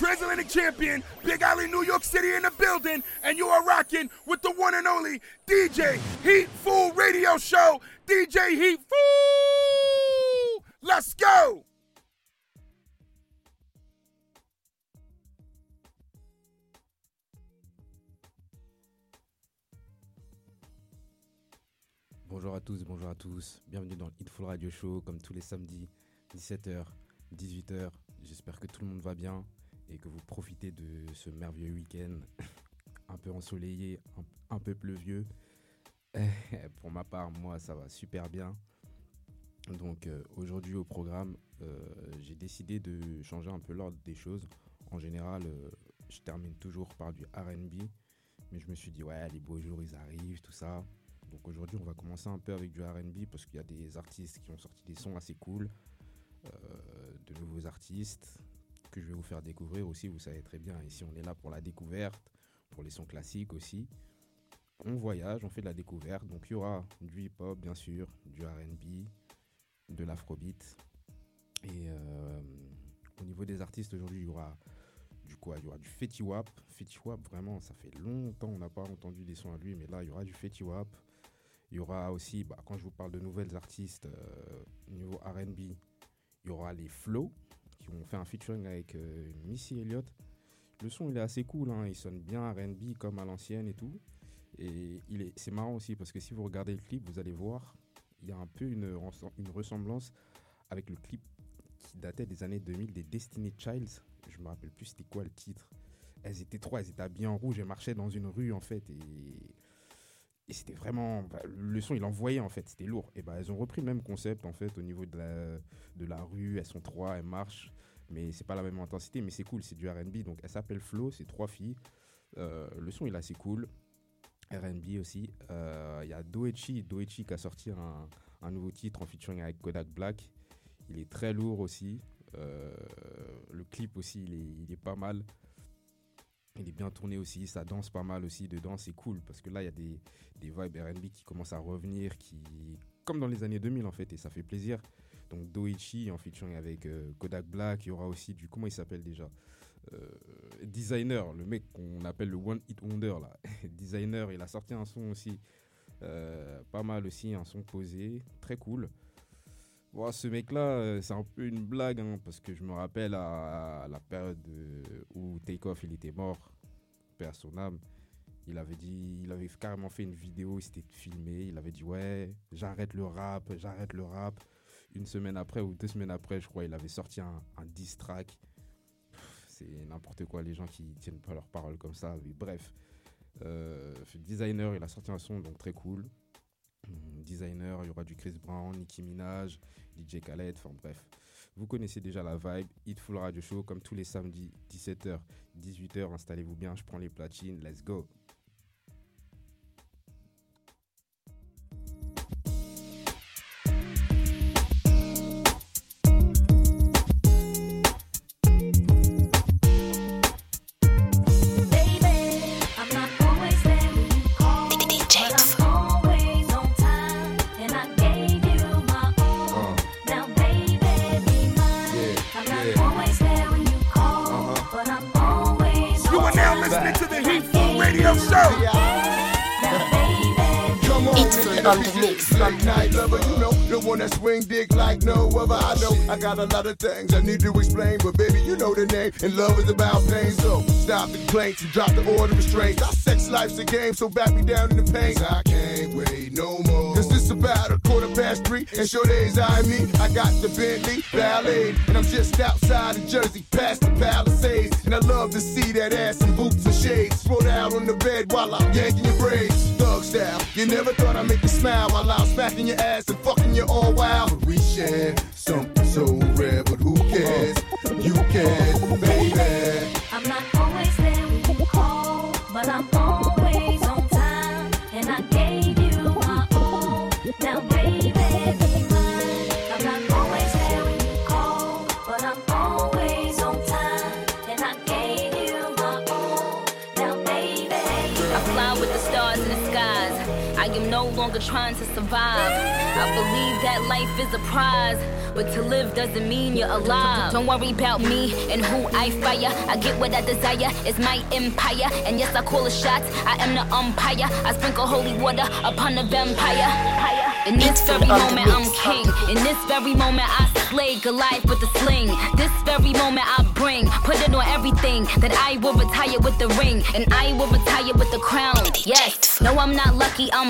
Transatlantic Champion, Big Alley, New York City in the building, and you are rocking with the one and only DJ Heat Fool Radio Show. DJ Heat Fool! Let's go! Bonjour à tous, bonjour à tous. Bienvenue dans le Hitful Radio Show, comme tous les samedis, 17h, 18h. J'espère que tout le monde va bien et que vous profitez de ce merveilleux week-end, un peu ensoleillé, un, peu pluvieux. Pour ma part, moi, ça va super bien. Donc euh, aujourd'hui au programme, euh, j'ai décidé de changer un peu l'ordre des choses. En général, euh, je termine toujours par du RB, mais je me suis dit, ouais, les beaux jours, ils arrivent, tout ça. Donc aujourd'hui, on va commencer un peu avec du RB parce qu'il y a des artistes qui ont sorti des sons assez cool, de nouveaux artistes que je vais vous faire découvrir aussi. Vous savez très bien, ici on est là pour la découverte, pour les sons classiques aussi. On voyage, on fait de la découverte. Donc il y aura du hip-hop, bien sûr, du RB, de l'afrobeat. Et euh, au niveau des artistes, aujourd'hui, il y aura du quoi? Il y aura du Fetty Wap. Fetty Wap, vraiment, ça fait longtemps on n'a pas entendu des sons à lui, mais là, il y aura du Fetty Wap. Il y aura aussi, bah, quand je vous parle de nouvelles artistes euh, niveau RB, il y aura les Flow qui ont fait un featuring avec euh, Missy Elliott. Le son, il est assez cool, hein, il sonne bien RB comme à l'ancienne et tout. Et il est, c'est marrant aussi parce que si vous regardez le clip, vous allez voir, il y a un peu une, une ressemblance avec le clip qui datait des années 2000 des Destiny Childs. Je me rappelle plus c'était quoi le titre. Elles étaient trois, elles étaient habillées en rouge, elles marchaient dans une rue en fait et, et c'était vraiment le son il envoyait en fait, c'était lourd. Et bah elles ont repris le même concept en fait au niveau de la, de la rue, elles sont trois, elles marchent, mais c'est pas la même intensité, mais c'est cool, c'est du R&B donc elles s'appellent Flo, c'est trois filles. Euh, le son il est assez cool. R&B aussi. Euh, Il y a Doechi, Doechi qui a sorti un, un nouveau titre en featuring avec Kodak Black. Il est très lourd aussi. Euh, le clip aussi, il est pas mal. Il est bien tourné aussi, ça danse pas mal aussi dedans, c'est cool parce que là il y a des, des vibes R&B qui commencent à revenir, qui comme dans les années 2000 en fait, et ça fait plaisir. Donc Doichi en featuring avec euh, Kodak Black, il y aura aussi du comment il s'appelle déjà, Euh, Designer, le mec qu'on appelle le One Hit Wonder là. Designer, il a sorti un son aussi, euh, pas mal aussi, un son posé, très cool. Bon, ce mec-là, euh, c'est un peu une blague, hein, parce que je me rappelle à, la période euh, où Takeoff il était mort, père son âme. Il avait dit, il avait carrément fait une vidéo, il s'était filmé, il avait dit ouais, j'arrête le rap, j'arrête le rap. Une semaine après ou deux semaines après, je crois, il avait sorti un, un diss track. C'est n'importe quoi, les gens qui tiennent pas leurs paroles comme ça. Mais bref, euh, designer, il a sorti un son donc très cool. Designer, il y aura du Chris Brown, Nicki Minaj, DJ Khaled, enfin bref. Vous connaissez déjà la vibe, Hitful Radio Show, comme tous les samedis, 17h, 18h, installez-vous bien, je prends les platines, let's go. A game, so back me down in the paint. I can't wait no more. Cause this about a quarter past three, and sure days I me. I got the Bentley Ballet, and I'm just outside of Jersey, past the Palisades. And I love to see that ass in boots and shades. Throw out on the bed while I'm yanking your braids. Thug style, you never thought I'd make you smile while I'm smacking your ass and fucking you all wild. But we share something so rare, but who cares? You can, I am no longer trying to survive. I believe that life is a prize. But to live doesn't mean you're alive. Don't worry about me and who I fire. I get what I desire, it's my empire. And yes, I call the shots, I am the umpire. I sprinkle holy water upon the vampire. In this very moment, I'm king. In this very moment, I slay Goliath with a sling. This very moment, I bring, put it on everything that I will retire with the ring. And I will retire with the crown. Yes, no, I'm not lucky, I'm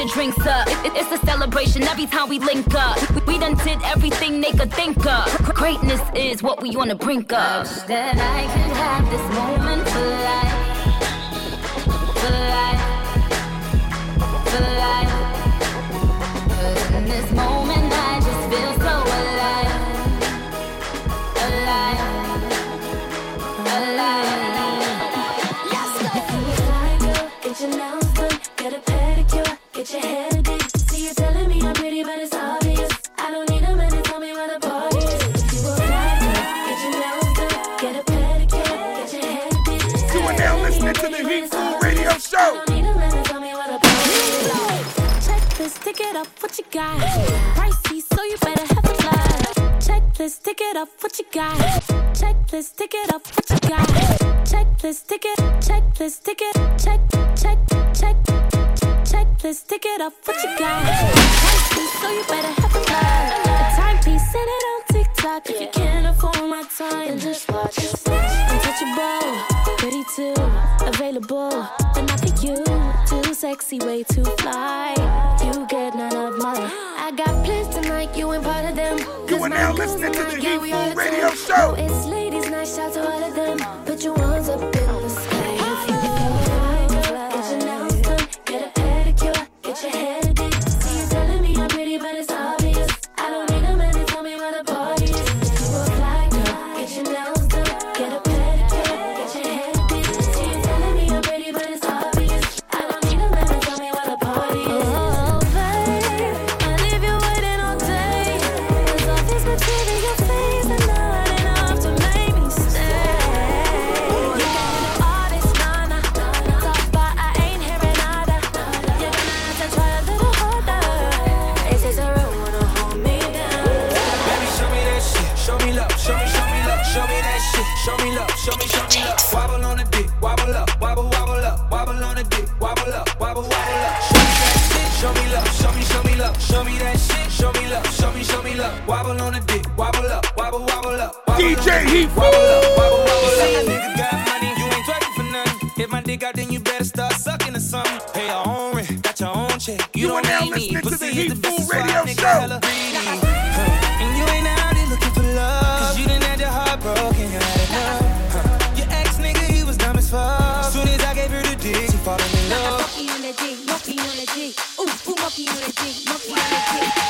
Your drinks up. It- it- it's a celebration every time we link up. We, done did everything they could think of. Greatness is what we on the brink of. That I could have this moment for life. Tick it up, what you got? Pricey, so you better have a fly. Checklist, tick it up, what you got? Checklist, tick it up, what you got? Checklist, tick it, checklist, tick it, check, check, check. Checklist, tick it up, what you got? Pricey, so you better have a fly. A timepiece, set it on TikTok. If you can't afford my time, then just watch it. Untouchable, pretty too, available. Then not for you, too sexy, way too fly. You get none of mine. I got plans tonight, you ain't part of them. You are now listening to the Heatfool Radio Show. Oh, it's ladies' night, shout to all of them. Put your hands up in the sky. If you fly, Get your nails done, get a pedicure, get your hair for nothing. If my dick out, then you better start sucking or something. Pay your own rent. Got your own check. You, You are don't now need me. Pussy the is Heat the best. Food Radio Show. hella greedy. Huh. And you ain't out here looking for love. Cause you done had your heart broken, you had enough. Huh. Your ex nigga, he was dumb as fuck. Soon as I gave her the dick, she falling in love. Monkey on the dick, monkey on the dick. Ooh, ooh, monkey on the dick, monkey on the dick.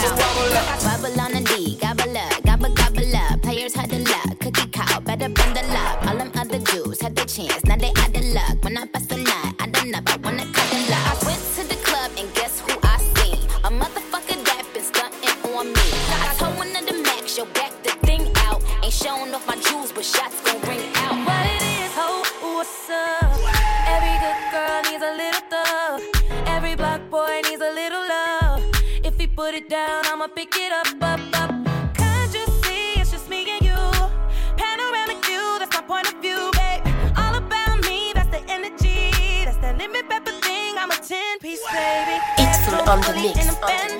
On the mix,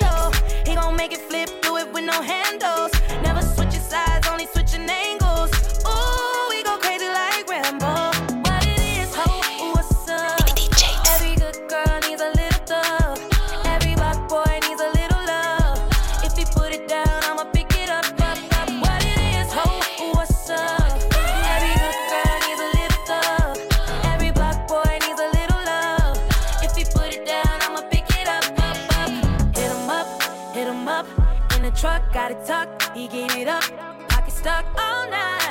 truck, got it tucked. He getting it up, pocket stuck all night.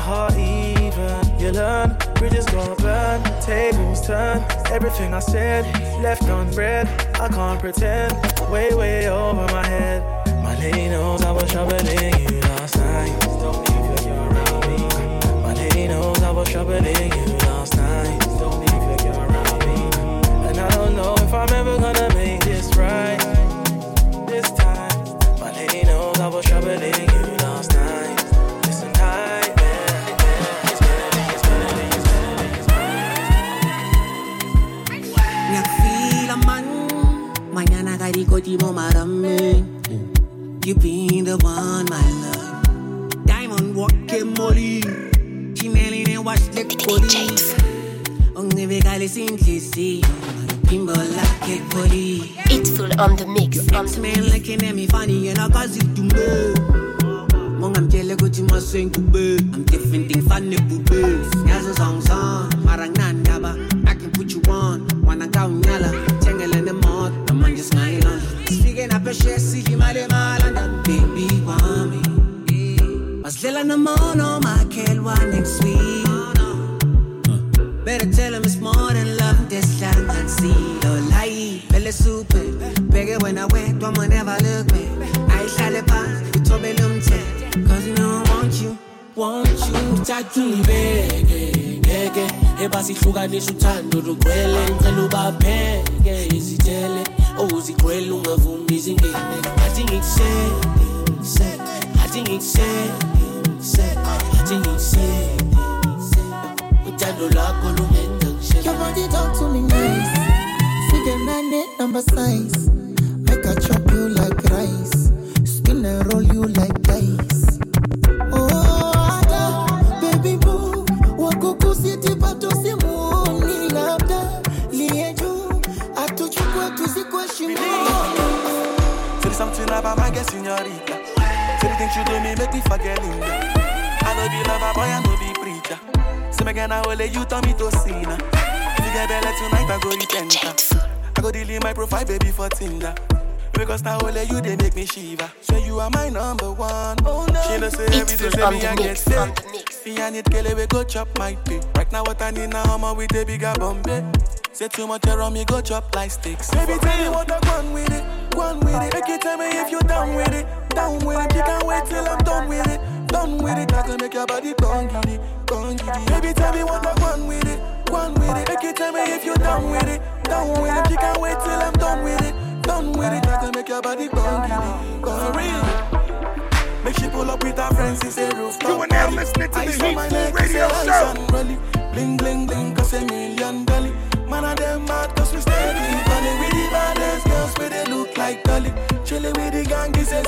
Heart even. You learn, bridges gonna burn, tables turn. Everything I said, left unread. I can't pretend, way, way over my head. My lady knows I was troubling you last night. Don't leave girl around me. My lady knows I was troubling you last night. Don't leave girl around me. And I don't know if I'm ever gonna make this right. Mañana karikoti mo marami You been the one, my love. Diamond walking molly. Chinelli and watch the police Ongibekale simplisi Pimbo like it body It's full on the mix. On the man looking at me funny and I cause it to me Mongamtshele ukuthi masengikube I'm different thing funny bube Yazo song song marang I Masidlela nomono makhelwane next week Better tell him it's more than love This can see Lo layi Vele super Bheke wena wedwa ma never look back. Ayihlale phansi Uthobele umthetho Cause you know I want you Want you. Thatha ungibeke ngeke ebasihlukanisa uthando lugcwele ngicela ubapheke izithele owuzigcwele oh, ungavumi izingene athi ngikusele, athi ngikusele ngikusele, athi ngikusele ngikusele. uthando lwakho lungenza Your body talk to me nice. Figure nine number size. Make I chop you like rice. Spin and roll you like dice. Oh, Ada, baby boo. Wako kusiti pato simuoni labda. Liye juu. Atuchukue tuzikwe shimoni. Say something about my girl, señorita. Say the things you do me make me forget Linda. Know be lover boy, I know be preacher. Say me gonna hold you, turn me to sinner. Uh. If you get better tonight, I go repent. Uh. I go delete my profile, baby, for Tinder. Because now only you, they make me shiver. Say you are my number one. Oh no. She know say every day, It's say me I get sick. Me I need Kelly, we go chop my pay. Right now what I need now, I'm with a bigger Bombay. Say too much around me, go chop like sticks. Baby, tell me what I want with it, want with it. Make you tell me if you down with it, down with it. You can't wait till I'm done with it, done with it. I can make your body gone giddy, gone giddy. Baby, tell me what I want with it, want with it. Make you tell me if you're down with it, down with it. You can't wait till I'm done with it, done with it. I can make your body gone giddy, gone real. Make she pull up with her friends, it's a rooftop. You are now listening to the Ice on my Heatfool neck, Radio Show. Bling, bling, bling, cause a million dolly. Man of them mad, cause we steady. Calling with the baddest girls, where they look like Dolly. Chilling with the gang, is a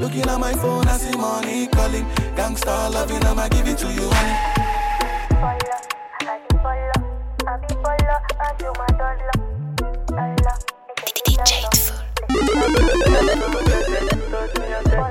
looking at my phone, I see money calling. Gangsta loving, I'ma give it to you, honey. You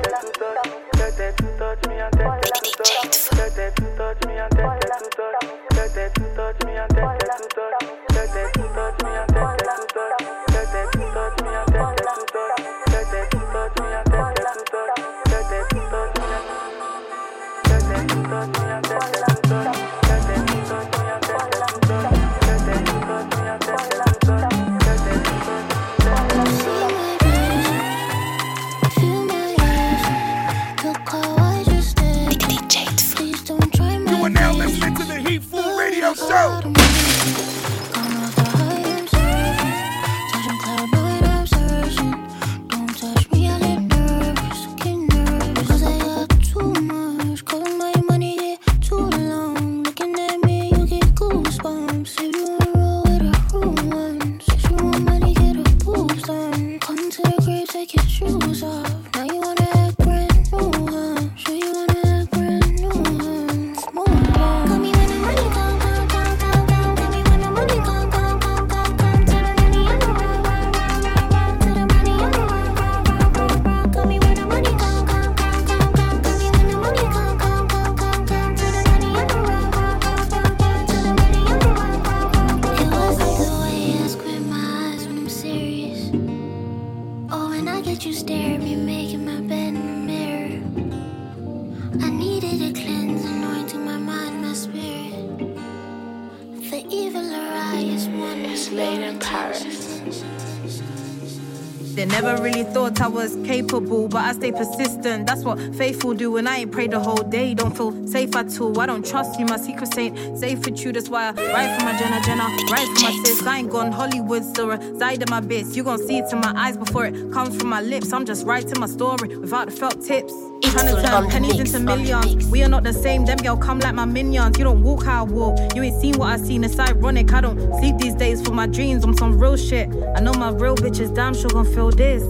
They never really thought I was capable, but I stay persistent. That's what faithful do. And I ain't prayed the whole day. Don't feel safe at all. I don't trust you. My secrets ain't safe with you. That's why I write for my Jenna Jenna, write for my sis. I ain't gone Hollywood, still reside in my bits. You gon' see it in my eyes before it comes from my lips. I'm just writing my story without the felt tips. Trying to turn pennies into millions. We are not the same. Them girl come like my minions. You don't walk how I walk. You ain't seen what I seen. It's ironic. I don't sleep these days for my dreams. I'm some real shit. I know my real bitches damn sure gon' feel this.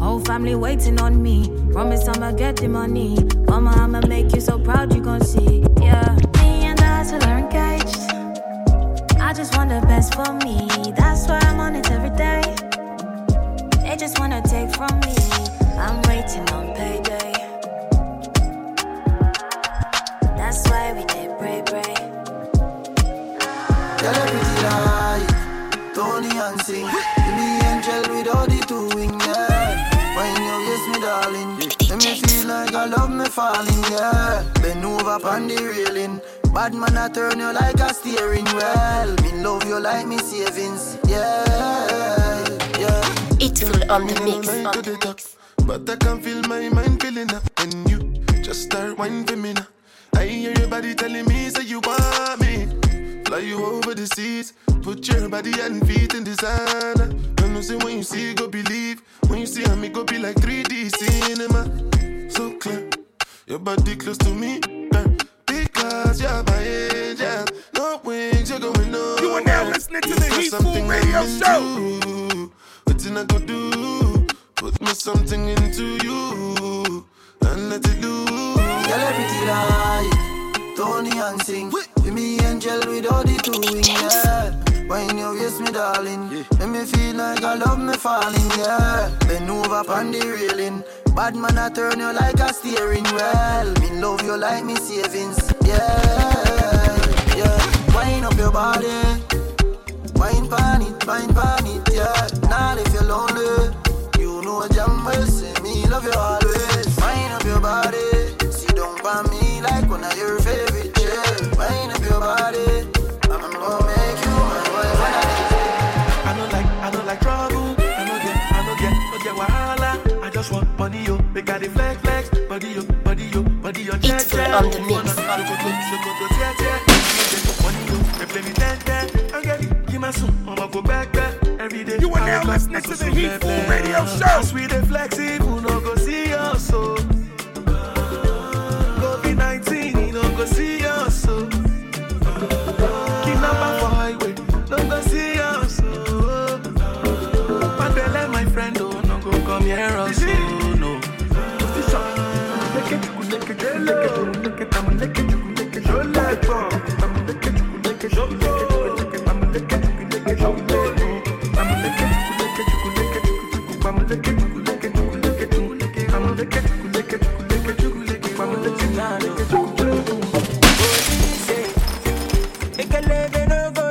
Whole family waiting on me. Promise I'ma get the money. Mama, I'ma make you so proud you gon' see. Yeah. Me and the hustle are engaged. I just want the best for me. That's why I'm on it every day. They just wanna take from me. I'm waiting on payday. Why we did pray, pray. Girl, a pretty like Toni-Ann Singh. Give me angel with all the two wing, yeah. When you kiss me, darling, let me feel like I love me falling, yeah. Bend over on the railing. Bad man, I turn you like a steering wheel. Me love you like me savings, yeah, yeah. It's full on the mix. To the top, But I can feel my mind feeling up when you just start whining for me now. I hear your body telling me say you want me. Fly you over the seas, put your body and feet in designer. I know say when you see, go believe. When you see am me, go be like 3D cinema. So clear, your body close to me. Because you're my angel. No wings, you're going nowhere. You are now listening to the Heat something Food Radio Show. What I go do? Put me something into you and let it loose. A pretty Toni-Ann Singh. With me angel with all the two wings, yeah. When you kiss me, darling, make me feel like I love me falling, yeah. Bend over on the railing. Bad man, I turn you like a steering wheel. Me love you like me savings, yeah, yeah. Wind up your body. Wine pan it, wine pan it, yeah. Now if you're lonely, got the flex, flex. Body, yo, body, yo, body, yo. On the mix. Money, yo. They play me ten, ten. I get it. Give my son, I'ma go back, back. Every day. You are now listening to the Heatfool. Radio Show. We dey flexible, Ekelebe no go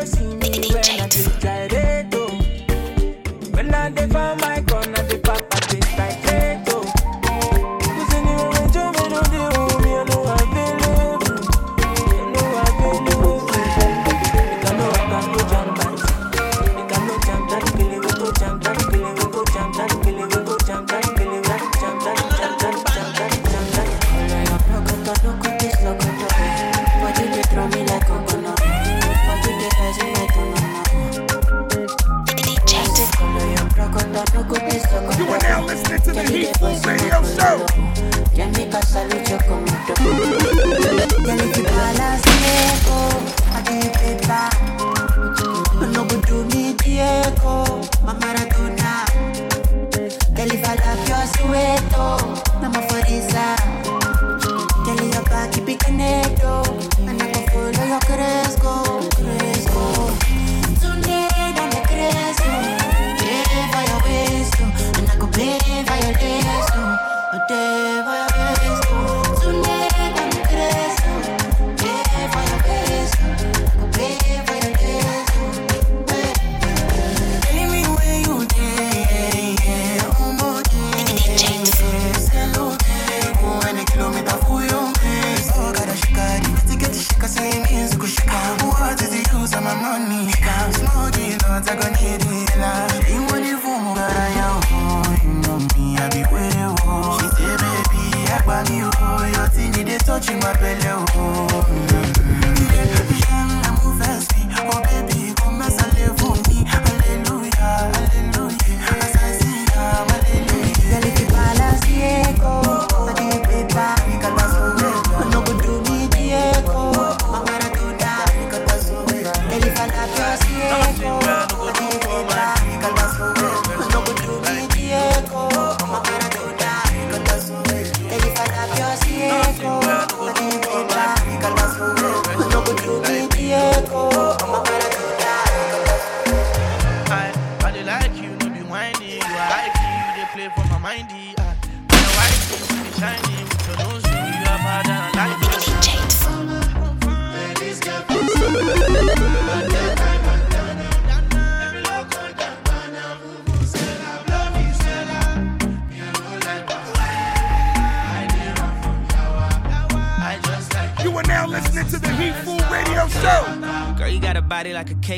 gbani o oh, your thing dey touching my belle o. Oh.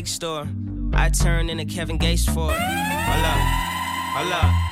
next door. I turn into Kevin Gates for it. Hold up, hold up.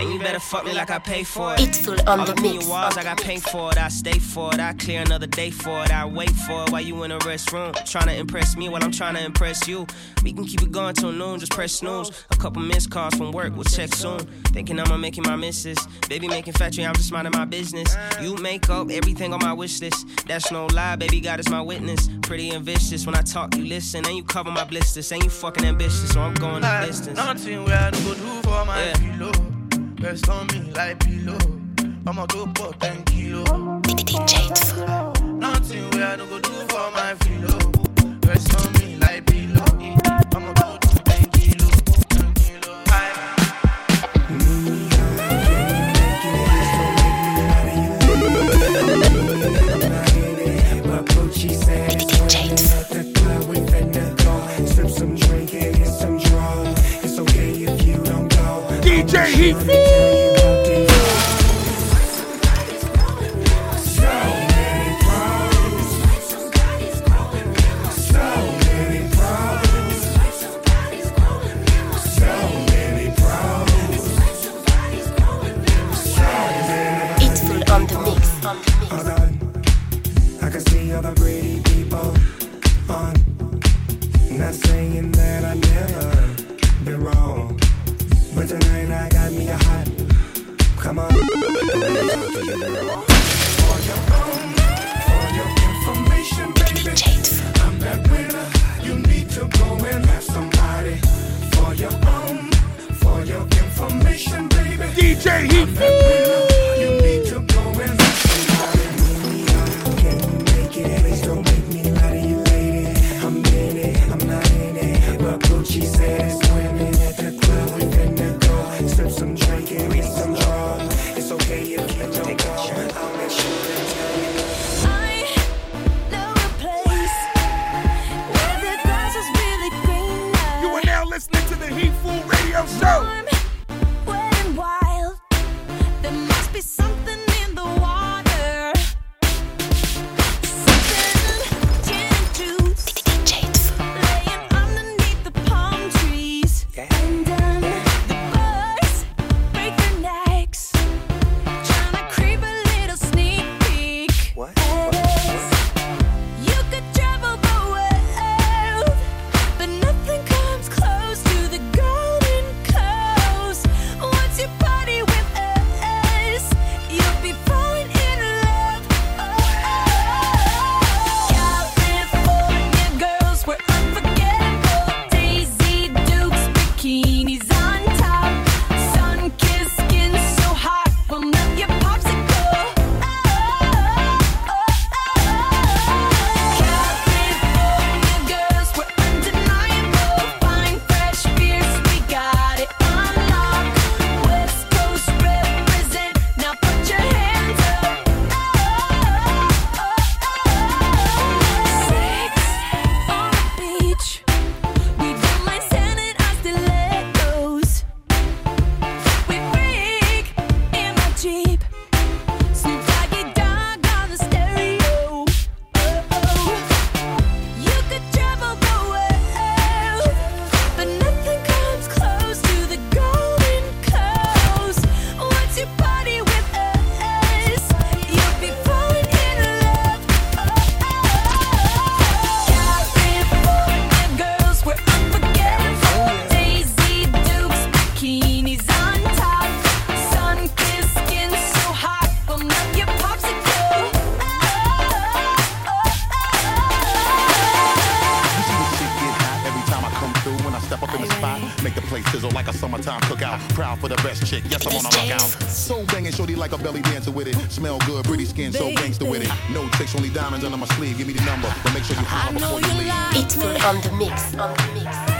And you better fuck me like I pay for it. It's full on the mix. in your walls, I got paint for it. I stay for it. I clear another day for it. I wait for it while you in a restroom. Trying to impress me while I'm trying to impress you. We can keep it going till noon, just press snooze. A couple missed calls from work, we'll check soon. Thinking I'ma making my misses. Baby making factory, I'm just minding my business. You make up everything on my wish list. That's no lie, baby, God is my witness. Pretty and vicious. When I talk, you listen. And you cover my blisters. And you fucking ambitious, so I'm going the distance. Nothing where I could do for my yeah. pillow. Rest on me like pillow. I'ma go for 10 kilo. DJ Nothing where I don't go do for my pillow. Rest on me like pillow. I'ma go See. Proud for the best chick. Yes, I'm on a lookout. So banging, shorty like a belly dancer with it. Smell good, pretty skin, so gangster with it. No tricks, only diamonds under my sleeve. Give me the number, but make sure you holler before you leave. It's full on the mix. On the mix.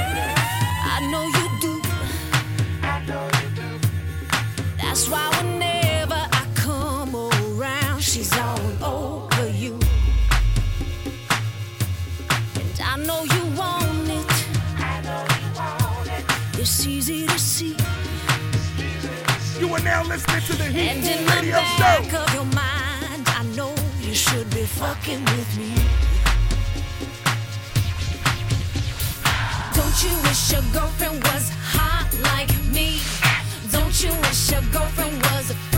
Listening to the Heat And in the back Show. of your mind, I know you should be fucking with me. Don't you wish your girlfriend was hot like me? Don't you wish your girlfriend was a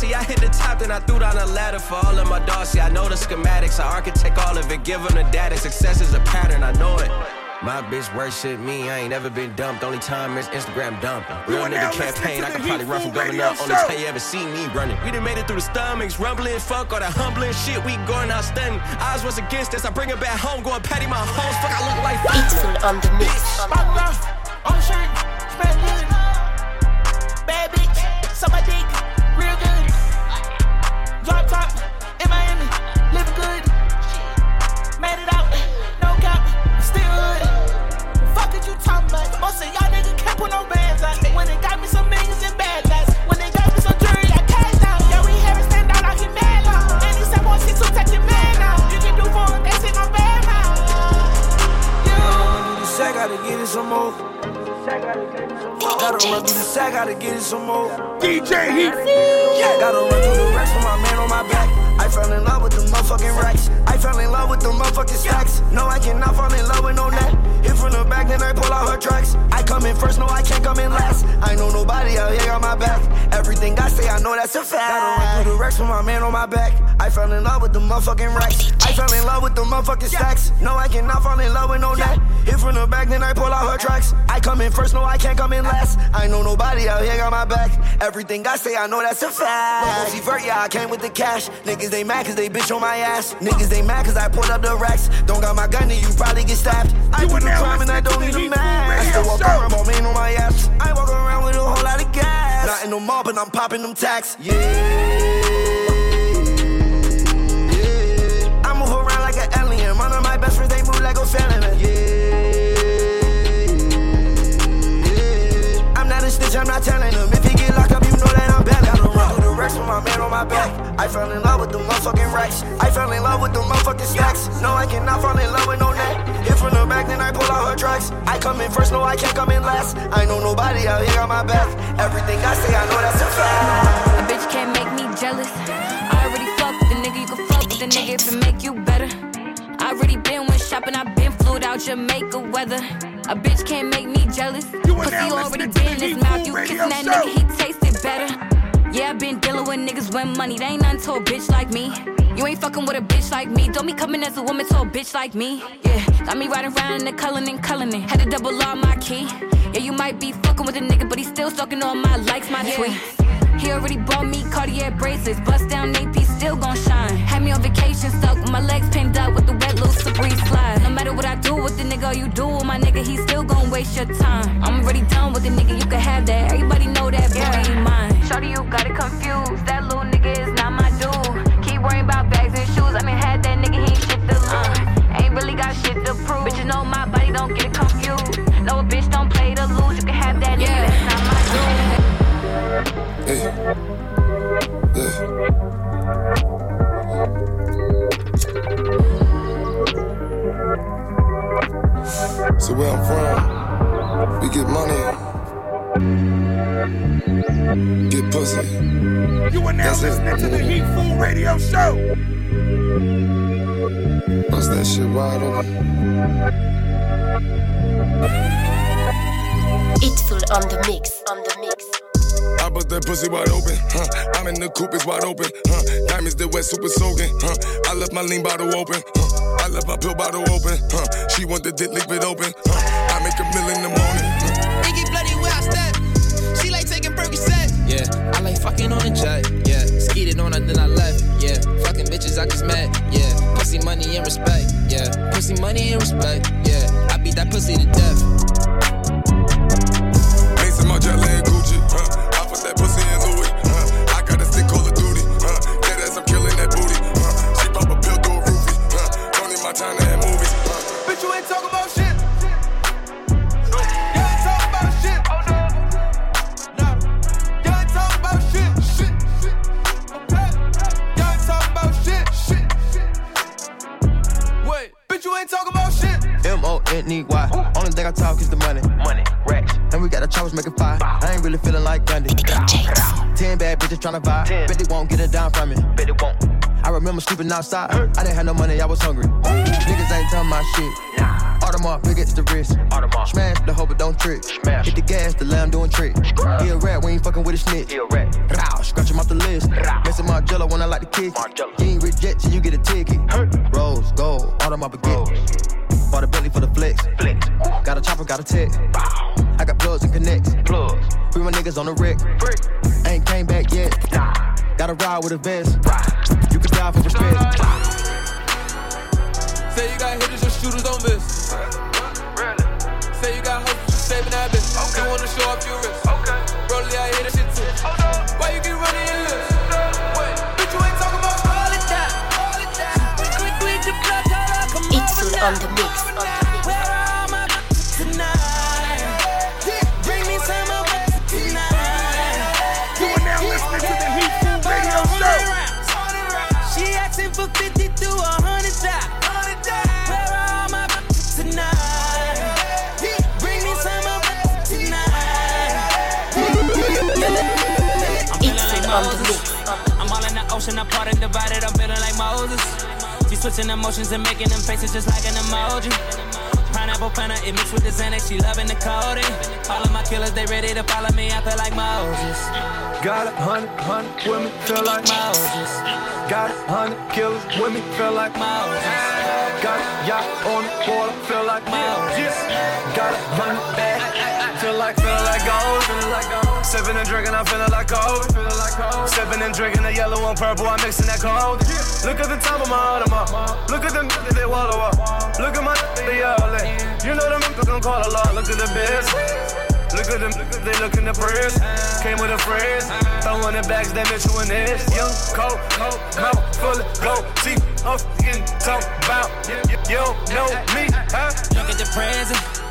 See, I hit the top, then I threw down a ladder for all of my dogs. See, I know the schematics. I architect all of it. Give them the data. Success is a pattern. I know it. My bitch worship me. I ain't never been dumped. Only time is Instagram dumping. Real nigga campaign. I the could probably run from Food governor Radio on this Show. you ever see me running. We done made it through the stomachs, rumbling, fuck all the humbling shit. We going out stunning. Eyes was against us. I bring it back home, going patty my hoes. Fuck, I look like It's full on the mix. DJ Heat. Yeah, gotta run through the racks with my man on my back. I fell in love with the motherfucking racks. I fell in love with the motherfucking stacks. No, I cannot fall in love with no net. Hit from the back, then I pull out her tracks. I come in first, no, I can't come in last. I know nobody out here got my back. Everything I say, I know that's a fact. Gotta run through the racks with my man on my back. I fell in love with the motherfucking racks. I fell in love with the motherfucking stacks. No, I cannot fall in love with no net. Hit from the back, then I pull out her tracks. I come in first, no, I can't come in last. I know nobody out here got my back. Everything I say, I know that's a fact. Vert, yeah, I came with the cash. Niggas, they mad cause they bitch on my ass. Niggas, they mad cause I pulled up the racks. Don't got my gun, then you probably get stabbed. I do the crime and I don't need a man. I still walk around, man on my ass. I walk around with a whole lot of gas. Not in no mall, but I'm popping them tax. Yeah. My man on my back. I fell in love with the motherfucking racks. I fell in love with the motherfucking stacks. No, I cannot fall in love with no net. Hit from the back, then I pull out her tracks. I come in first, no, I can't come in last. I know nobody out here got my back. Everything I say, I know that's a fact. A bitch can't make me jealous. I already fuck with the nigga, you can fuck with the nigga if it make you better. I already been went shopping, I been flew out Jamaica weather. A bitch can't make me jealous. Pussy already been in his mouth, you kissing that nigga, he tasted better. Yeah, I been dealing with niggas with money, they ain't nothing to a bitch like me. You ain't fucking with a bitch like me. Don't be coming as a woman to a bitch like me. Yeah, got me riding around in the Cullinan, Cullinan. Had to double R my key. Yeah, you might be fucking with a nigga, but he still stalking all my likes, my tweets. He already bought me Cartier bracelets. Bust down AP, still gon' shine. Had me on vacation, stuck with my legs pinned up with the wet loose Supreme slide. No matter what I do with the nigga, you do with my nigga, he still gon' waste your time. I'm already done with the nigga, you can have that. Everybody know that boy ain't mine. Shorty, you got it confused. That little nigga is not my dude. Keep worrying about bags and shoes. I mean, had that nigga, he ain't shit to lose. Ain't really got shit to prove. Bitches know my body, don't get it confused. No, a bitch don't play to lose. You can have that nigga, that's not my dude. to where I'm from. We get money. Get pussy. You are now That's it. listening to the Heat Food Radio Show. Bust that shit wide open. It's full on the mix, on the mix. I bust that pussy wide open, huh? I'm in the coupe, it's wide open, huh? Diamonds that wet, super soaking, huh? I left my lean bottle open, huh? I left my pill bottle open, huh? She want the dick liquid open, huh? I make a mill in the morning. huh? Ricky I step. She like taking Percocet. Yeah, I like fucking on a jet. Yeah, skeeted on her, then I left. Yeah, fucking bitches I just met. Yeah, pussy, money, and respect. Yeah, pussy, money, and respect. Yeah, I beat that pussy to death. Maison Margiela and Gucci, huh? I put that pussy in Louis, huh? I got a stick Call of Duty, huh? Dead ass, I'm killing that booty, huh? She pop a pill through a roofie, huh? Tony Montana and movies, huh? Bitch, you ain't talking about tryna vibe. Bet they won't get a dime from me. Bet they won't. I remember sleeping outside. I didn't have no money, I was hungry. Niggas ain't telling my shit. Audemars, big against the wrist. Smash the hoe, but don't trick. Smash. Hit the gas, the lamb doing trick. He a rat, we ain't fucking with a snitch. He a rat. Row, scratch him off the list. Maison Margiela when I like to kick. You ain't reject till you get a ticket. Hurt. Rose, gold, Audemars baguette. Bought a Bentley for the flex. flex. Got a chopper, got a tech. I got plugs and connects. Plugs. Free my niggas on the wreck. Ain't came back yet. Gotta ride with a vest. You can die for respect. Say you got hitters and shooters on this. Say you got hustlers, you saving that bitch. You wanna show off your wrist. Okay. Rollie, I hit that shit too. Why you keep running your lips? Wait, bitch, you ain't talking about all of that. All of that. Quick, quick, the blood, come It's on the mix, on the mix. All in the ocean, I'm part and divided, I'm feeling like Moses. She switching emotions and making them faces just like an emoji. Pineapple planner, it mixed with the Xanax, she loving the codeine. All of my killers, they ready to follow me, I feel like Moses. Got a hundred, hundred women, feel like Moses. Got a hundred killers with me, feel like Moses. Got a yacht on the water, feel like Moses. Got a hundred bags, feel like, feel like gold. Sipping and drinking, I'm feeling like cold. Sipping and drinking the yellow and purple, I'm mixing that cold. Look at the top of my Audemars. Look at them niggas, they wallow up. Look at my they all in. You know them niggas gon' call a lot. Look at the biz. Look at them, they look in the prayers. Came with a phrase. Throwing in bags, that you in this. Young, cold, cold, mouth full of gold. Teeth off, getting talk about. You don't know me, huh? Look at the present.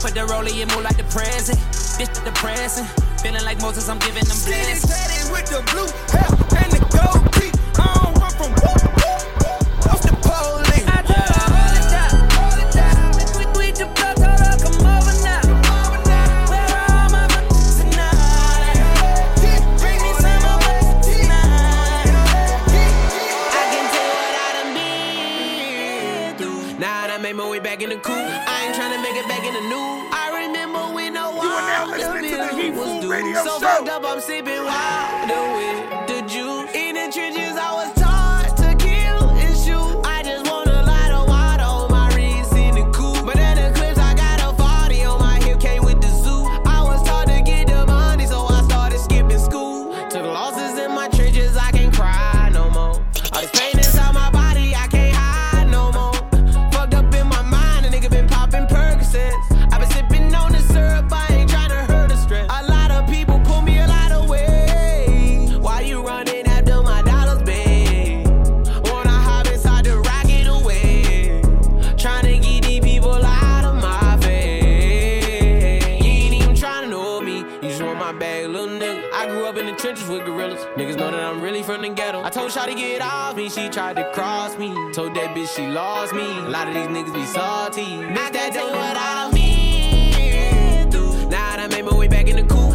Put the rollie and move like the present. This the present. Feeling like Moses, I'm giving them blessings. With the blue hair and the gold teeth. I don't run from whoop, whoop, whoop. What's the police? I tell her, hold it down, hold it down. We, we the blood, told her, come over now. Where are all my bitches tonight? Bring me some of it tonight. I can tell what I done. Now that I made my way back in the coop, Ain't tryna make it back in the new. I remember when no You are now listening to the Heatfool. Radio so Show. fucked up, I'm sipping water Shawty get off me, she tried to cross me. Told that bitch she lost me. A lot of these niggas be salty. Not that they what I mean. Now I made my way back in the cool.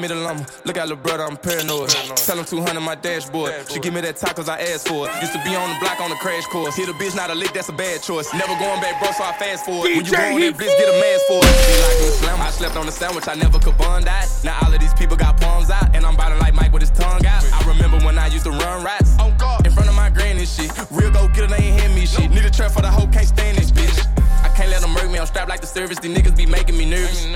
Scum. Me the lumber. Look at little brother, I'm paranoid. Tell him 200 my dashboard. She give me that tacos I asked for. it. Used to be on the block on the crash course. Hit a bitch, not a lick, that's a bad choice. Never going back, bro, so I fast forward. When you go on that bitch, get a mask for it. Be like me slam. I slept on the sandwich, I never could bond that. Now all of these people got palms out, and I'm biting like Mike with his tongue out. I remember when I used to run rats in front of my granny shit. Real go get it, they ain't hand me shit. Need a trap for the hoe, can't stand this bitch. I can't let them murk me, I'm strapped like the service. These niggas be making me nervous.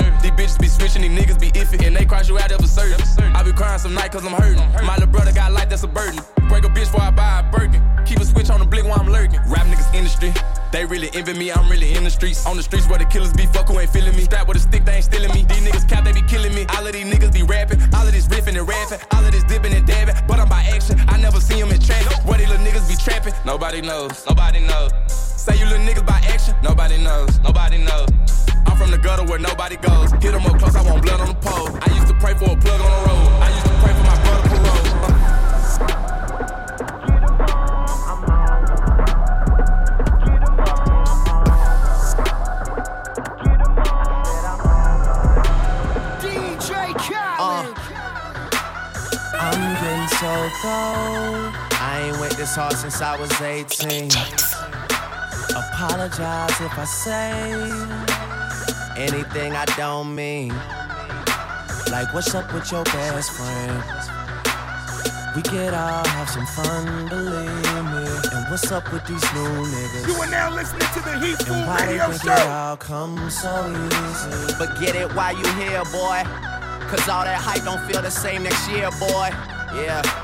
Bitches these niggas be iffy, and they cross you out of a service. I be crying some night cause I'm hurting. My little brother got life that's a burden. Break a bitch before I buy a Birkin. Keep a switch on the blink while I'm lurking. Rap niggas industry. They really envy me, I'm really in the streets. On the streets where the killers be fuck who ain't feeling me. Strap with a stick, they ain't stealing me. These niggas cap, they be killing me. All of these niggas be rapping. All of this riffing and rapping. All of this dipping and dabbing. But I'm by action. I never see them in traffic. Where these little niggas be trapping. Nobody knows. Nobody knows. Say you little niggas by action. Nobody knows. Nobody knows. I'm from the gutter where nobody goes. Hit them up close, I want blood on the pole. I used to pray for a plug on the road. I used to pray for my brother parole. DJ Khaled. Uh, I'm getting so cold. I ain't went this hard since I was 18. Apologize if I say anything I don't mean. Like, what's up with your best friend? We could all have some fun, believe me. And what's up with these new niggas? You are now listening to the Heatfool And why they Radio think Show. it all comes so easy? But get it while you here, boy. Cause all that hype don't feel the same next year, boy. Yeah.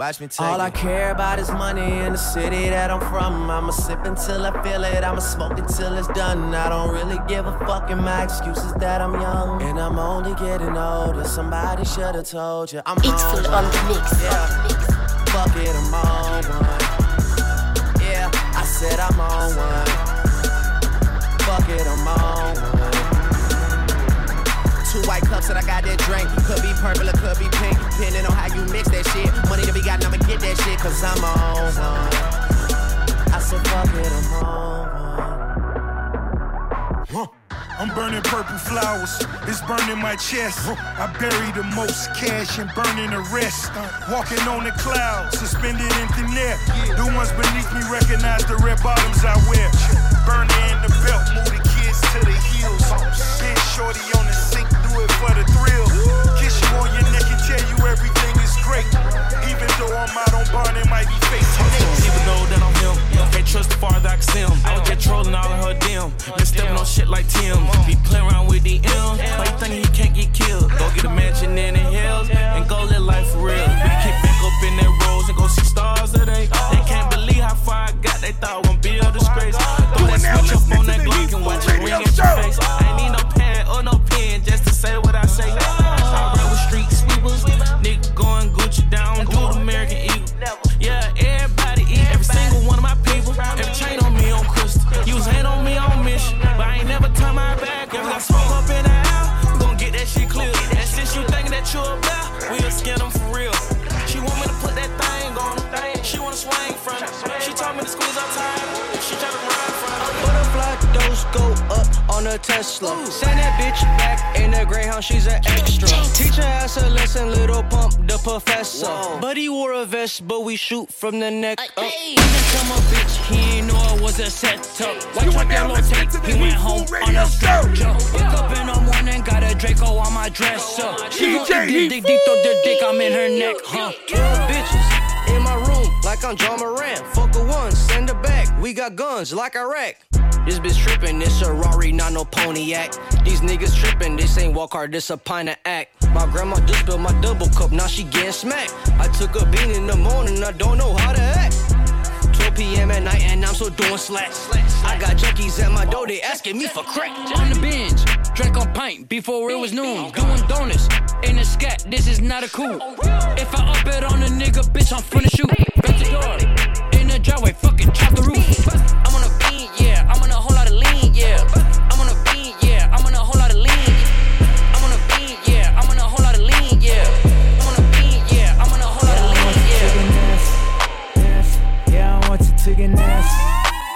Watch me take All I care about is money in the city that I'm from. I'ma sip until I feel it. I'ma smoke it till it's done. I don't really give a fuck, and my excuses that I'm young. And I'm only getting older. Somebody should've told you I'm It's on full one. on the mix. Yeah. Fuck it, I'm on one. Yeah, I said I'm on one. Cups that I got that drink. Could be purple or could be pink. Depending on how you mix that shit. Money to be gotten, I'ma get that shit, cause I'm on one. I said, fuck it, I'm on Huh. I'm burning purple flowers, it's burning my chest. I bury the most cash and burning the rest. Uh, walking on the clouds, suspended in thin air. The ones beneath me recognize the red bottoms I wear. Burning in the belt, move the kids to the heels. Big oh, shorty on the sink, it for the thrill. Kiss you on your neck and tell you everything is great. Even though I'm out on bond, it might be facing next. Even though that I'm him, can't trust the farther I can see him. I was just trolling all of her dim. Been stepping on shit like Tim. Be playing around with the M's. Why you think he can't get killed? Go get a mansion in the hills and go live life for real. We kick back up in that rose and go see stars today. They can't believe how far I got. They thought I wouldn't be a disgrace. Throw that switch up on that Glock and watch it ring in your face. A Tesla. Send that bitch back in the Greyhound, she's an extra. Teach her ass a lesson, little pump, the professor. But he wore a vest, but we shoot from the neck up. Even tell my bitch he ain't know it was a setup. Watch out that little tape, he went home on a stretcher. Wake up in the morning, got a Draco on my dresser. She gon' dick, dick, dick, throw the dick, I'm in her neck, huh? Twelve bitches in my room, like I'm John Moran. Fuck a one, send her back. We got guns like Iraq. This bitch trippin', it's a Rari, not no Pontiac. These niggas trippin', this ain't walk hard, this a pint of act. My grandma just spilled my double cup, now she getting smacked. I took a bean in the morning, I don't know how to act. 12 p.m. at night and I'm still doing slacks. I got junkies at my door, they asking me for crack. On the bench, drank on pint before it was noon. Doing donuts in a scat, this is not a cool. If I up it on a nigga, bitch, I'm finna shoot. Back the door, in the driveway, fucking chop the roof. I'm on a bean, yeah, I'm on a whole lot of lean, yeah. I'm on a bean, yeah, I'm on a whole lot of lean. I'm on a bean, yeah, I'm on a whole lot of lean, yeah. I'm on a bean, yeah, I'm on a whole lot of lean, yeah. Yeah, I want you to get nasty.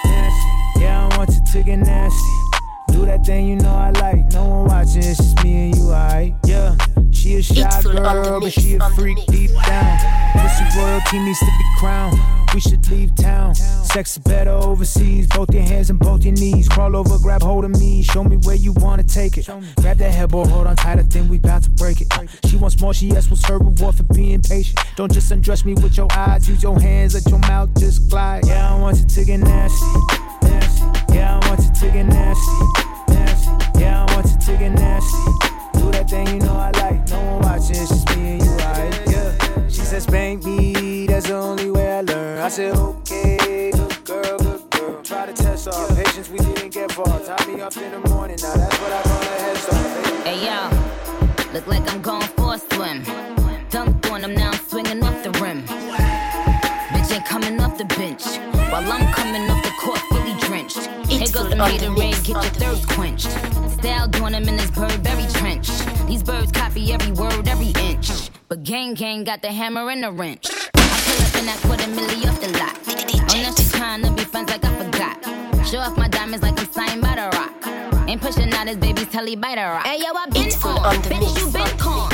nasty. Yeah, I want you to get nasty. Do that thing you know I like. No one watching, it's just me and you, alright? Yeah. She a shy girl, but she a freak deep down. Pussy royalty needs to be crowned. We should leave town. Sex is better overseas. Both your hands and both your knees. Crawl over, grab hold of me. Show me where you wanna take it. Grab that headboard, hold on tighter, then we bout to break it. She wants more, she asks what's her reward for being patient. Don't just undress me with your eyes. Use your hands, let your mouth just glide. Yeah, I want you to get nasty. nasty. Yeah, I want you to get nasty. nasty. Yeah, I want you to get nasty. Do that thing you know I like. No one watching, it's just me and you, alright? Yeah. She said, spank me, that's the only way I learn. I said, okay, good girl, good girl. Try to test our patience, we didn't get far. Tie me up in the morning, now that's what I call a head start. Hey yo, look like I'm going for a swim. Dunked on him, now I'm swinging off the rim. Bitch ain't coming off the bench. While I'm coming off Here goes the Gatorade, get your thirst quenched. Style doing him in this Burberry trench. These birds copy every word, every inch. But gang gang got the hammer and the wrench. I pull up and in that quarter milli off the lot. Oh, now she tryna be friends like I forgot. Show off my diamonds like I'm signed by the rock. Ain't pushing out his baby's telly by the rock. Hey yo, I been It's on, on the bitch mix, you been con.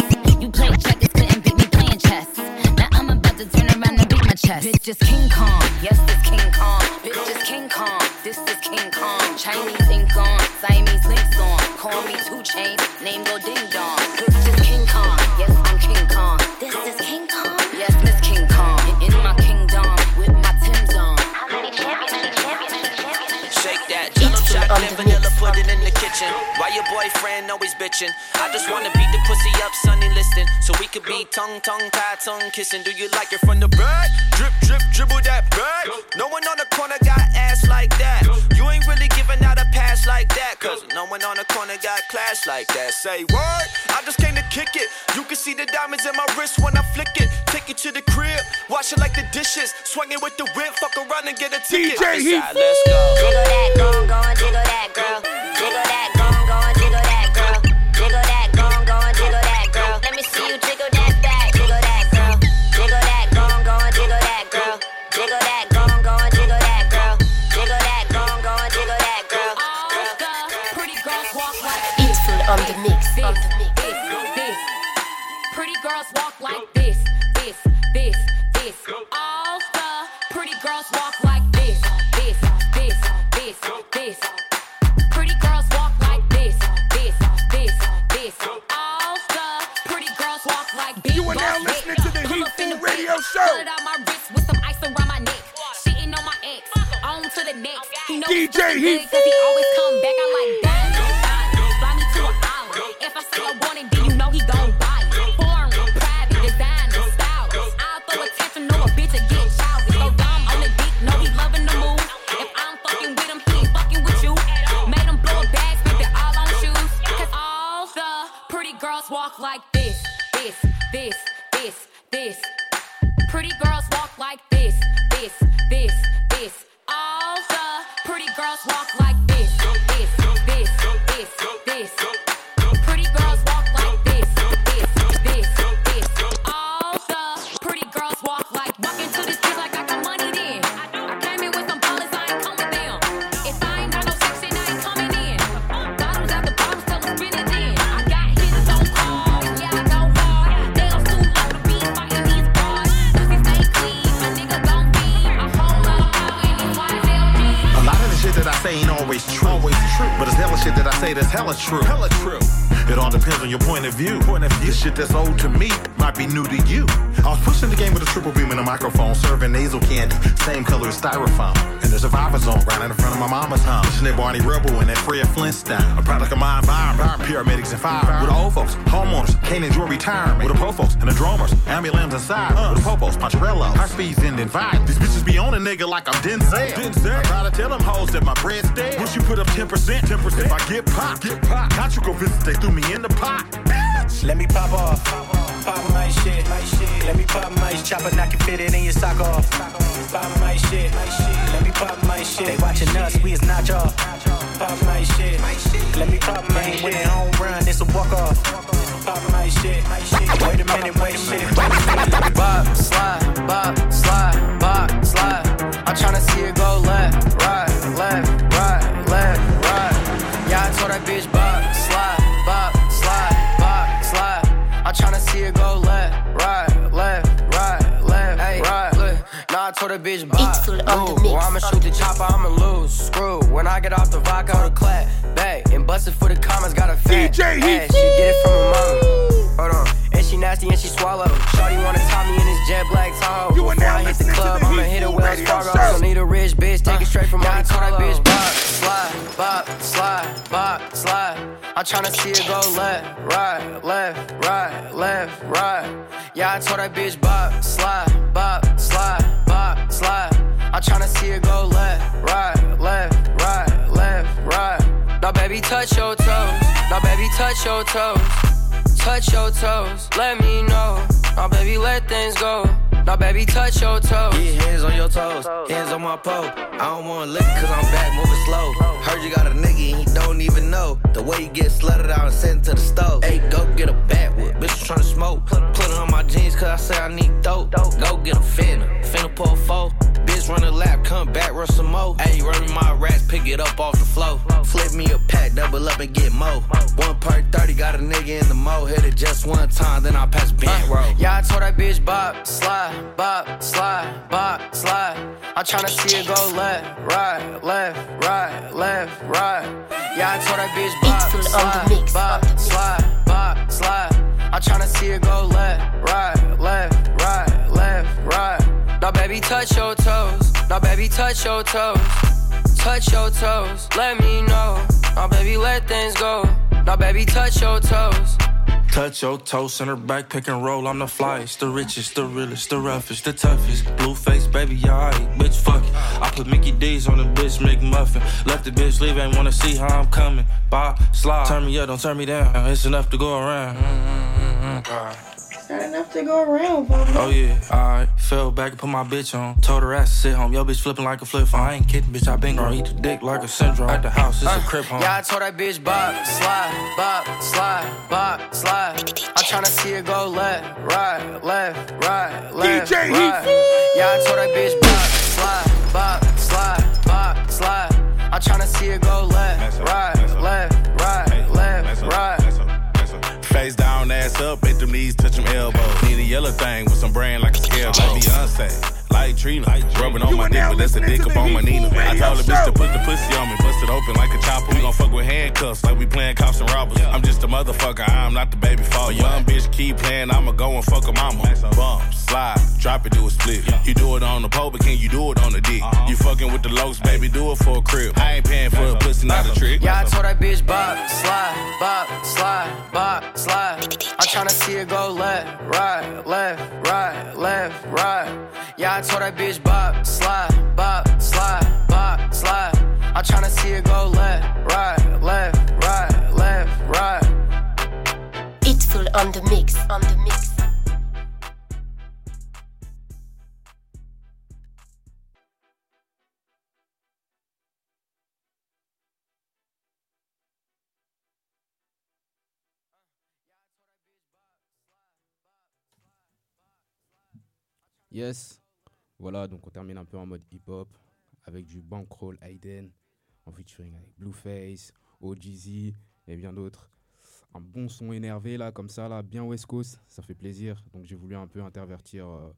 Chest. Bitch is King Kong, yes, this King Kong. Bitch is King Kong, this is King Kong. Chinese ink on, Siamese links on. Call me two chains, name go ding dong. Bitch is kitchen. Why your boyfriend always bitching? I just wanna beat the pussy up, Sunny listing, so we could be tongue, tongue, tie, tongue kissing. Do you like it from the back? Drip, drip, dribble that back. No one on the corner got ass like that. You ain't really giving out a pass like that, cause no one on the corner got class like that. Say word, I just came to kick it. You can see the diamonds in my wrist when I flick it. Take it to the crib, wash it like the dishes. Swing it with the whip, fuck around and get a ticket. DJ Heat. Let's go. Jiggle that, go go jiggle that, say that's hella true. Hella true. It all depends on your point of view. Point of view. The shit that's old to me might be new to you. I was pushing the game with a triple beam and a microphone, serving nasal candy, same color as styrofoam. In the survivor zone, right in front of my mama's home. Pushing that Barney Rubble and that Fred Flintstone. A product of my environment, paramedics and fire. With the old folks, homeowners, can't enjoy retirement. With the pro folks and the drummers, ambulance inside. With the popos, Poncherellos, high speeds and invite. These bitches be on a nigga like I'm Denzel. Denzel. I try to tell them hoes that my bread's dead. Once you put up 10%, 10%. If I get popped, get popped. Got you go visit, they threw me in the pot. Let me pop off. Pop my shit. Let me pop my chopper, I can fit it in your sock off. Pop my shit. Let me pop my shit. They watching us, we is not y'all. Pop my shit. Let me pop my shit. Winning home run, it's a walk off. Pop my shit. Wait a minute, wait a minute, wait a minute. Bop, slide, bop, slide, bop, slide. I'm tryna see it go left, right, left, right, left, right. Yeah, I told that bitch nah, I told that bitch bop, move. Or I'ma shoot the chopper, I'ma lose. Screw. When I get off the vodka, the clap, back and bust it for the comments. Got a fat DJ ass, she get it from her mama. Hold on. And she nasty and she swallow. Shorty wanna top me in this jet black Tahoe. You Before now I hit the club, I'ma hit a Wells Fargo. Show. Don't need a rich bitch, take it straight from yeah, I told that bitch bop, slide, bop, slide, bop, slide. I'm tryna see it go left, right, left, right, left, right. Yeah, I told that bitch bop, slide, bop, slide, bop, I'm tryna see it go left, right, left, right, left, right. Now baby, touch your toes. Now baby, touch your toes. Touch your toes, let me know. Now, baby, let things go. Now, baby, touch your toes. Get hands on your toes, hands on my pole. I don't wanna lick cause I'm back moving slow. Heard you got a nigga and he don't even know. The way you get slutted out and sent to the stove. Hey, go get a backwood, bitch tryna smoke. Put it on my jeans cause I say I need dope. Go get a finna, finna pull four. Bitch run a lap, come back, run some more. Hey, run me my rats, pick it up off the floor. Flip me a pack, double up and get mo. One per 30, got a nigga in the mo. Hit it just one time, then I pass bent roll. Yeah, I told that bitch bop, slide, bop, slide, bop, slide. I'm tryna see it go left, right, left, right, left, right. Yeah, I told that bitch bop, slide, bop, slide, bop, slide. I'm tryna see it go left, right, left, right, left, right. Now, baby, touch your toes. Now, baby, touch your toes. Touch your toes. Let me know. Now, baby, let things go. Now, baby, touch your toes. Touch your toe, center back, pick and roll. I'm the flyest, the richest, the realest, the roughest, the toughest. Blue face, baby, alright, bitch, fuck it. I put Mickey D's on the bitch, McMuffin. Left the bitch leave, ain't wanna see how I'm coming. Bop, slide, turn me up, don't turn me down. It's enough to go around. Mm-hmm. Not enough to go around, Pablo. Oh yeah, alright. Fell back and put my bitch on. Told her ass to sit home. Yo, bitch flipping like a flip phone. I ain't kidding, bitch. I been gon' eat the dick like a syndrome. At the house, it's a uh, crib home. Yeah, I told that bitch bop, slide, bop, slide, bop, slide. I'm tryna see it go left, right, left, right, left, DJ right. Yeah, I told that bitch bop, slide, bop, slide, bop, slide. I'm tryna see it go left, right, left, right, left, right. Face down, ass up, at them knees, yellow thing with some brand like a scale. Like Beyonce, like Trina. Rubbing on my dick, but that's a dick up on my Nina. I told the bitch to put the pussy on me, bust it open like a chopper. We gon' fuck with handcuffs like we playing cops and robbers. I'm just a motherfucker, I'm not the baby father. Young bitch keep playing, I'ma go and fuck her mama. Bump, slide, drop it, do a split. You do it on the pole, but can you do it on the dick? You fucking with the lows, baby, do it for a crib. I ain't paying for a pussy, not a trick. Yeah, I told that bitch bop, slide, bop, slide, bop, slide. I'm tryna see it go left, right, left, right, left, right. Yeah, I told that bitch bop, slide, bop, slide, bop, slide. I'm tryna see it go left, right, left, right, left, right. It's full on the mix, on the mix. Yes. Voilà, donc on termine un peu en mode hip-hop avec du Bankroll Hayden en featuring avec Blueface, OGZ et bien d'autres. Un bon son énervé là, comme ça, là, bien West Coast, ça fait plaisir. Donc j'ai voulu un peu intervertir euh,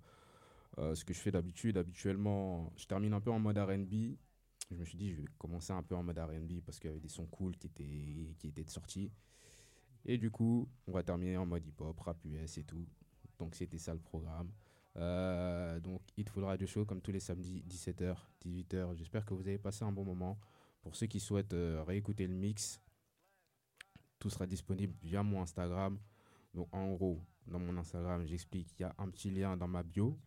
euh, ce que je fais d'habitude. Habituellement, je termine un peu en mode RB. je me suis dit, je vais commencer un peu en mode RB parce qu'il y avait des sons cool qui étaient, qui étaient sortis. Et du coup, on va terminer en mode hip-hop, rap US et tout. Donc c'était ça le programme. Euh, donc It Full Radio Show comme tous les samedis 17h, 18h. J'espère que vous avez passé un bon moment. Pour ceux qui souhaitent euh, réécouter le mix, tout sera disponible via mon Instagram. Donc en gros, dans mon Instagram, j'explique, il y a un petit lien dans ma bio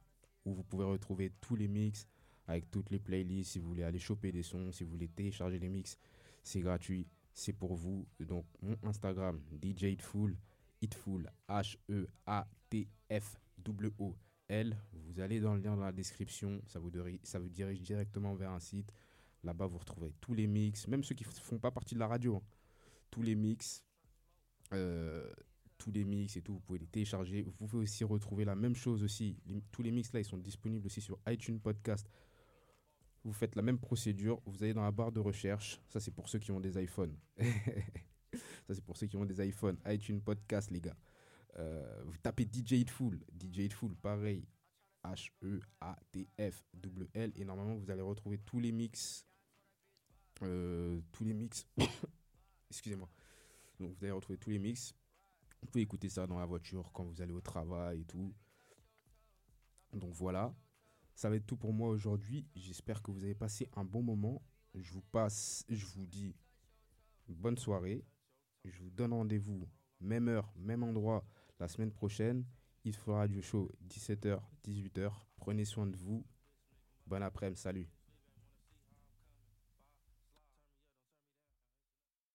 où vous pouvez retrouver tous les mix avec toutes les playlists. Si vous voulez aller choper des sons, si vous voulez télécharger les mix, c'est gratuit, c'est pour vous. Donc mon Instagram, DJ Itful, Itful, H-E-A-T-F-W-O-L. Vous allez dans le lien dans la description, ça vous, dirige directement vers un site. Là-bas, vous retrouvez tous les mix, même ceux qui ne font pas partie de la radio. hein. Tous les mix, euh, tous les mix et tout, vous pouvez les télécharger. Vous pouvez aussi retrouver la même chose aussi. Tous les mix là, ils sont disponibles aussi sur iTunes Podcast. Vous faites la même procédure, vous allez dans la barre de recherche. Ça, c'est pour ceux qui ont des iPhones. Ça, c'est pour ceux qui ont des iPhones. iTunes Podcast, les gars. Euh, vous tapez DJ Hitful. DJ Hitful, pareil. H-E-A-T-F-W-L. Et normalement, vous allez retrouver tous les mix. euh, tous les mix. Excusez-moi. Donc, vous allez retrouver tous les mix. Vous pouvez écouter ça dans la voiture quand vous allez au travail et tout. Donc voilà. Ça va être tout pour moi aujourd'hui. J'espère que vous avez passé un bon moment. Je vous passe, je vous dis bonne soirée. Je vous donne rendez-vous, même heure, même endroit, la semaine prochaine. Il fera du show 17h, 18h. Prenez soin de vous. Bon après-midi, salut.